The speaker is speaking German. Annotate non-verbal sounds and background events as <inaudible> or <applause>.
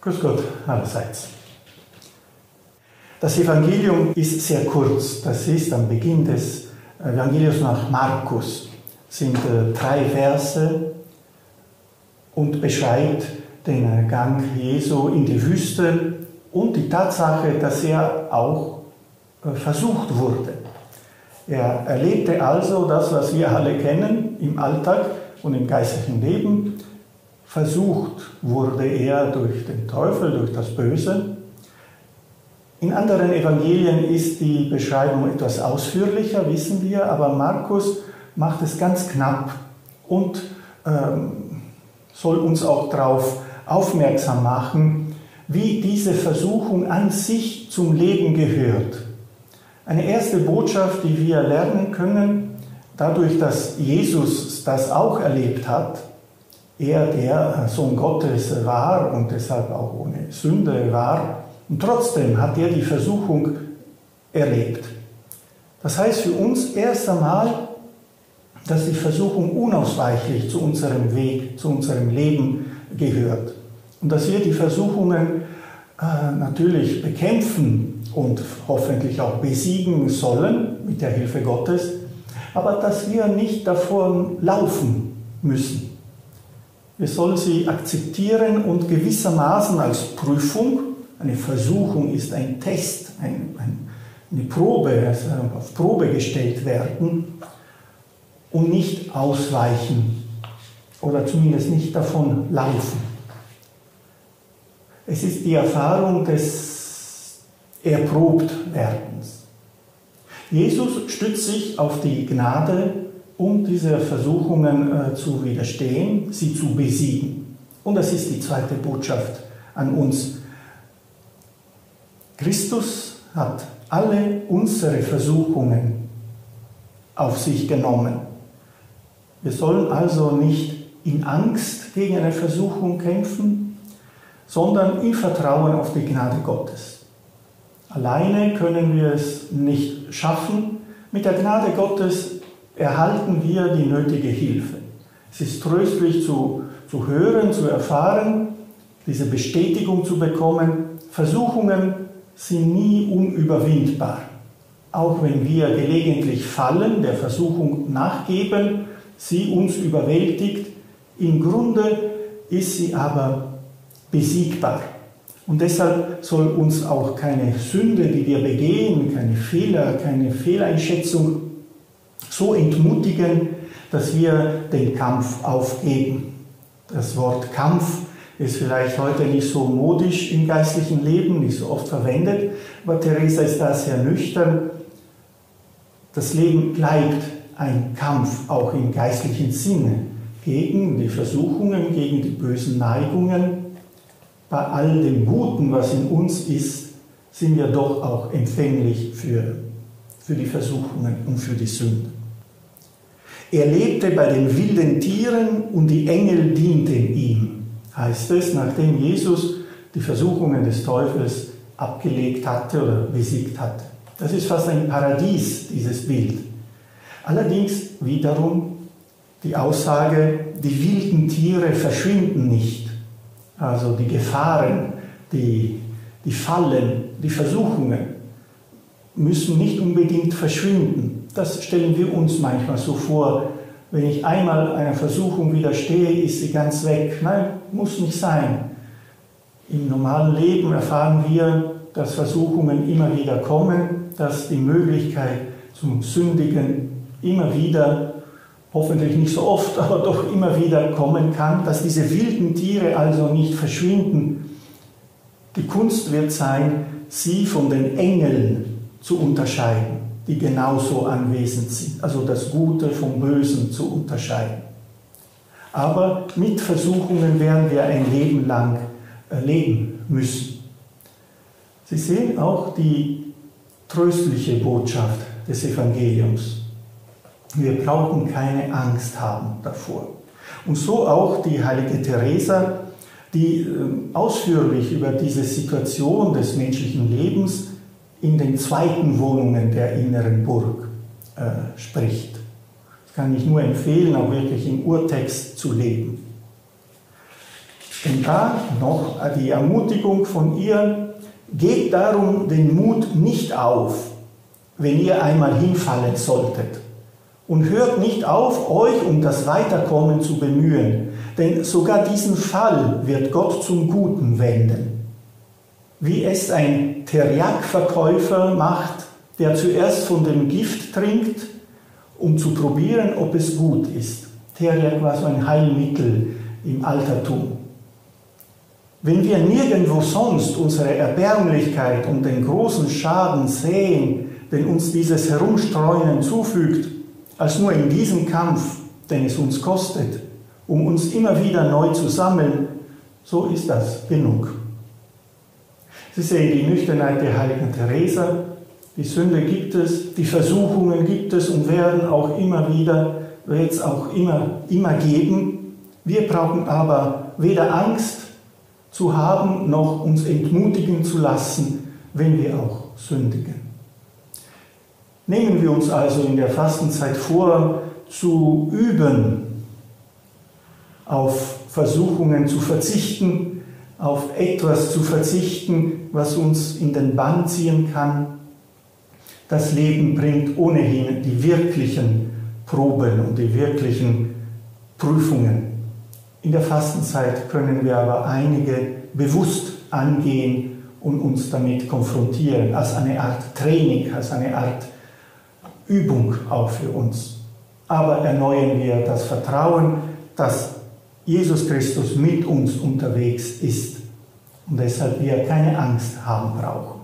Grüß Gott allerseits. Das Evangelium ist sehr kurz. Das ist am Beginn des Evangeliums nach Markus. sind äh, drei Verse und beschreibt den Gang Jesu in die Wüste und die Tatsache, dass er auch versucht wurde. Er erlebte also das, was wir alle kennen im Alltag und im geistlichen Leben. Versucht wurde er durch den Teufel, durch das Böse. In anderen Evangelien ist die Beschreibung etwas ausführlicher, wissen wir, aber Markus macht es ganz knapp und ähm, soll uns auch darauf aufmerksam machen, wie diese Versuchung an sich zum Leben gehört. Eine erste Botschaft, die wir lernen können, dadurch, dass Jesus das auch erlebt hat, er, der Sohn Gottes war und deshalb auch ohne Sünde war, und trotzdem hat er die Versuchung erlebt. Das heißt für uns erst einmal, dass die Versuchung unausweichlich zu unserem Weg, zu unserem Leben gehört. Und dass wir die Versuchungen äh, natürlich bekämpfen und hoffentlich auch besiegen sollen mit der Hilfe Gottes, aber dass wir nicht davon laufen müssen. Wir sollen sie akzeptieren und gewissermaßen als Prüfung, eine Versuchung ist ein Test, ein, ein, eine Probe, also auf Probe gestellt werden und nicht ausweichen oder zumindest nicht davon laufen. Es ist die Erfahrung des Erprobtwerdens. Jesus stützt sich auf die Gnade, um diese Versuchungen äh, zu widerstehen, sie zu besiegen. Und das ist die zweite Botschaft an uns. Christus hat alle unsere Versuchungen auf sich genommen. Wir sollen also nicht in Angst gegen eine Versuchung kämpfen, sondern im Vertrauen auf die Gnade Gottes. Alleine können wir es nicht schaffen. Mit der Gnade Gottes erhalten wir die nötige Hilfe. Es ist tröstlich zu, zu hören, zu erfahren, diese Bestätigung zu bekommen. Versuchungen sind nie unüberwindbar. Auch wenn wir gelegentlich fallen, der Versuchung nachgeben, sie uns überwältigt, im Grunde ist sie aber besiegbar. Und deshalb soll uns auch keine Sünde, die wir begehen, keine Fehler, keine Fehleinschätzung so entmutigen, dass wir den Kampf aufgeben. Das Wort Kampf ist vielleicht heute nicht so modisch im geistlichen Leben, nicht so oft verwendet, aber Theresa ist da sehr nüchtern. Das Leben bleibt ein Kampf, auch im geistlichen Sinne, gegen die Versuchungen, gegen die bösen Neigungen, bei all dem Guten, was in uns ist, sind wir doch auch empfänglich für, für die Versuchungen und für die Sünden. Er lebte bei den wilden Tieren und die Engel dienten ihm, heißt es, nachdem Jesus die Versuchungen des Teufels abgelegt hatte oder besiegt hatte. Das ist fast ein Paradies, dieses Bild. Allerdings wiederum die Aussage, die wilden Tiere verschwinden nicht. Also die Gefahren, die, die Fallen, die Versuchungen müssen nicht unbedingt verschwinden. Das stellen wir uns manchmal so vor. Wenn ich einmal einer Versuchung widerstehe, ist sie ganz weg. Nein, muss nicht sein. Im normalen Leben erfahren wir, dass Versuchungen immer wieder kommen, dass die Möglichkeit zum Sündigen immer wieder hoffentlich nicht so oft, <laughs> aber doch immer wieder kommen kann, dass diese wilden Tiere also nicht verschwinden. Die Kunst wird sein, sie von den Engeln zu unterscheiden, die genauso anwesend sind, also das Gute vom Bösen zu unterscheiden. Aber mit Versuchungen werden wir ein Leben lang leben müssen. Sie sehen auch die tröstliche Botschaft des Evangeliums. Wir brauchen keine Angst haben davor. Und so auch die heilige Teresa, die ähm, ausführlich über diese Situation des menschlichen Lebens in den zweiten Wohnungen der inneren Burg äh, spricht. Das kann ich nur empfehlen, auch wirklich im Urtext zu leben. Und da noch die Ermutigung von ihr, gebt darum den Mut nicht auf, wenn ihr einmal hinfallen solltet. Und hört nicht auf, euch um das Weiterkommen zu bemühen, denn sogar diesen Fall wird Gott zum Guten wenden. Wie es ein Teriak-Verkäufer macht, der zuerst von dem Gift trinkt, um zu probieren, ob es gut ist. Teriak war so ein Heilmittel im Altertum. Wenn wir nirgendwo sonst unsere Erbärmlichkeit und den großen Schaden sehen, den uns dieses Herumstreunen zufügt, als nur in diesem Kampf, den es uns kostet, um uns immer wieder neu zu sammeln, so ist das genug. Sie sehen die Nüchternheit der heiligen Teresa, die Sünde gibt es, die Versuchungen gibt es und werden auch immer wieder, wird es auch immer, immer geben. Wir brauchen aber weder Angst zu haben, noch uns entmutigen zu lassen, wenn wir auch sündigen. Nehmen wir uns also in der Fastenzeit vor, zu üben, auf Versuchungen zu verzichten, auf etwas zu verzichten, was uns in den Bann ziehen kann. Das Leben bringt ohnehin die wirklichen Proben und die wirklichen Prüfungen. In der Fastenzeit können wir aber einige bewusst angehen und uns damit konfrontieren, als eine Art Training, als eine Art Übung auch für uns. Aber erneuern wir das Vertrauen, dass Jesus Christus mit uns unterwegs ist und deshalb wir keine Angst haben brauchen.